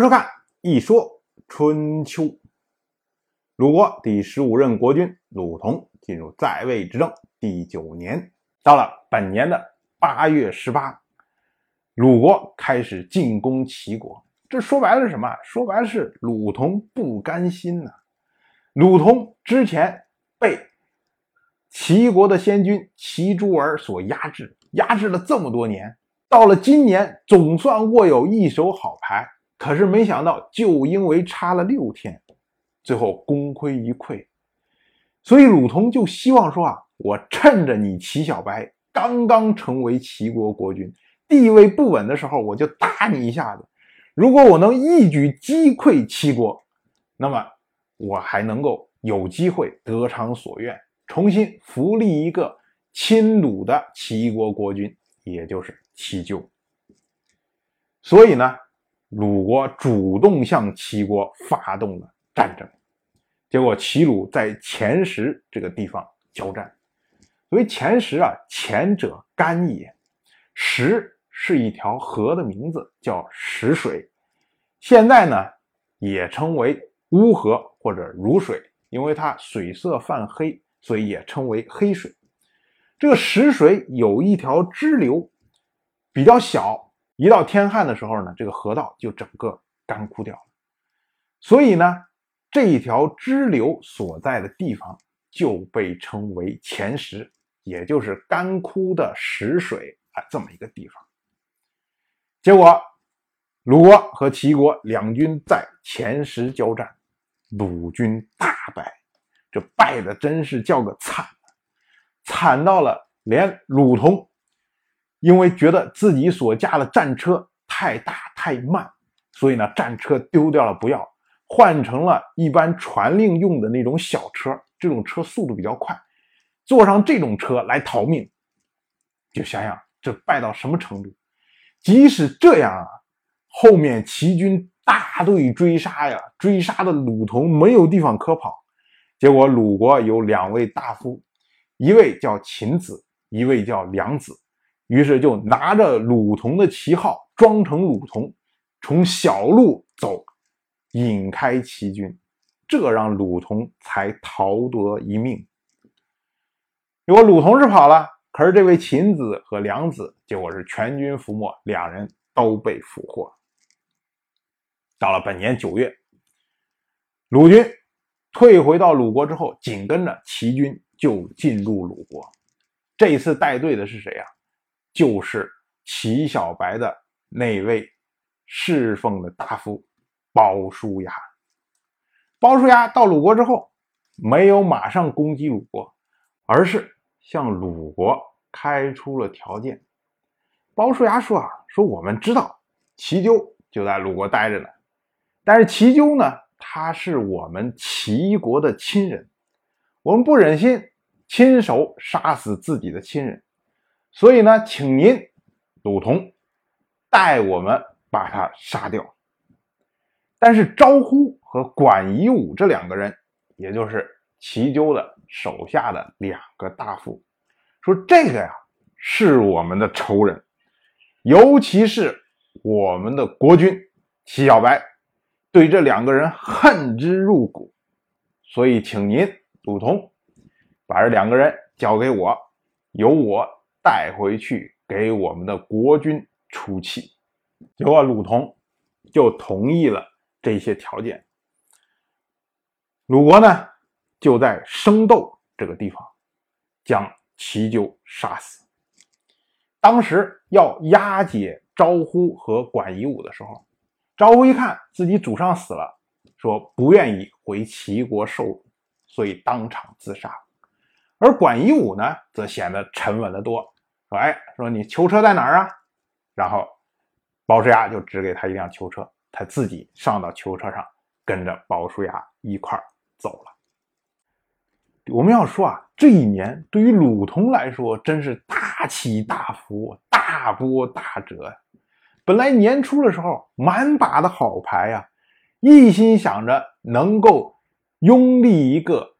收看《一说春秋》，鲁国第十五任国君鲁同进入在位执政第九年，到了本年的八月十八，鲁国开始进攻齐国。这说白了是什么？说白了是鲁同不甘心呐。鲁同之前被齐国的先君齐诸儿所压制，压制了这么多年，到了今年总算握有一手好牌。可是没想到，就因为差了六天，最后功亏一篑。所以鲁同就希望说啊，我趁着你齐小白刚刚成为齐国国君，地位不稳的时候，我就打你一下子。如果我能一举击溃齐国，那么我还能够有机会得偿所愿，重新扶立一个亲鲁的齐国国君，也就是齐咎。所以呢。鲁国主动向齐国发动了战争，结果齐鲁在前石这个地方交战。所谓前石啊，前者干也，石是一条河的名字，叫石水。现在呢，也称为乌河或者汝水，因为它水色泛黑，所以也称为黑水。这个石水有一条支流，比较小。一到天旱的时候呢，这个河道就整个干枯掉了，所以呢，这一条支流所在的地方就被称为前石，也就是干枯的石水啊，这么一个地方。结果，鲁国和齐国两军在前石交战，鲁军大败，这败的真是叫个惨，惨到了连鲁同。因为觉得自己所驾的战车太大太慢，所以呢，战车丢掉了不要，换成了一般传令用的那种小车。这种车速度比较快，坐上这种车来逃命，就想想这败到什么程度。即使这样啊，后面齐军大队追杀呀，追杀的鲁同没有地方可跑。结果鲁国有两位大夫，一位叫秦子，一位叫梁子。于是就拿着鲁同的旗号，装成鲁同，从小路走，引开齐军，这让鲁同才逃得一命。结果鲁同是跑了，可是这位秦子和梁子，结果是全军覆没，两人都被俘获。到了本年九月，鲁军退回到鲁国之后，紧跟着齐军就进入鲁国。这一次带队的是谁呀？就是齐小白的那位侍奉的大夫鲍叔牙。鲍叔牙到鲁国之后，没有马上攻击鲁国，而是向鲁国开出了条件。鲍叔牙说：“啊，说我们知道齐纠就在鲁国待着呢，但是齐纠呢，他是我们齐国的亲人，我们不忍心亲手杀死自己的亲人。”所以呢，请您鲁同带我们把他杀掉。但是招呼和管夷吾这两个人，也就是齐纠的手下的两个大夫，说这个呀是我们的仇人，尤其是我们的国君齐小白，对这两个人恨之入骨。所以，请您鲁同把这两个人交给我，由我。带回去给我们的国君出气，结果鲁同就同意了这些条件。鲁国呢，就在生斗这个地方将齐纠杀死。当时要押解招呼和管夷吾的时候，招呼一看自己祖上死了，说不愿意回齐国受辱，所以当场自杀。而管夷吾呢，则显得沉稳得多。说哎，说你囚车在哪儿啊？然后鲍叔牙就指给他一辆囚车，他自己上到囚车上，跟着鲍叔牙一块儿走了。我们要说啊，这一年对于鲁同来说真是大起大伏、大波大折呀。本来年初的时候满把的好牌呀，一心想着能够拥立一个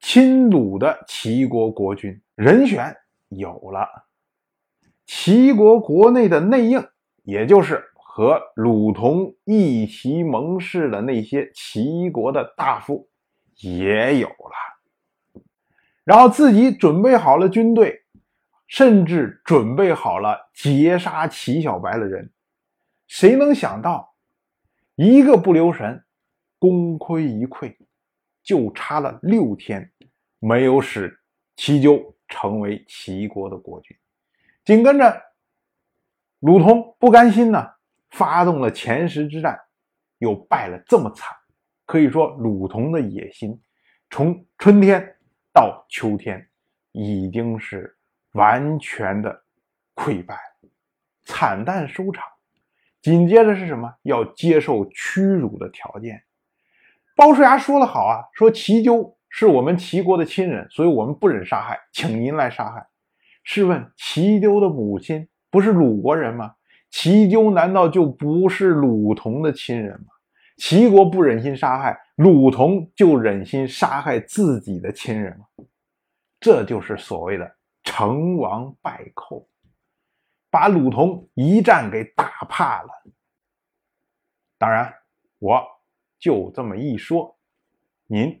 亲鲁的齐国国君人选。有了齐国国内的内应，也就是和鲁同一齐盟誓的那些齐国的大夫也有了，然后自己准备好了军队，甚至准备好了截杀齐小白的人。谁能想到，一个不留神，功亏一篑，就差了六天，没有使齐纠成为齐国的国君。紧跟着，鲁同不甘心呢，发动了前十之战，又败了这么惨。可以说，鲁同的野心从春天到秋天，已经是完全的溃败，惨淡收场。紧接着是什么？要接受屈辱的条件。鲍叔牙说的好啊，说齐纠是我们齐国的亲人，所以我们不忍杀害，请您来杀害。试问齐纠的母亲不是鲁国人吗？齐纠难道就不是鲁同的亲人吗？齐国不忍心杀害鲁同，就忍心杀害自己的亲人吗？这就是所谓的成王败寇。把鲁同一战给打怕了。当然，我就这么一说，您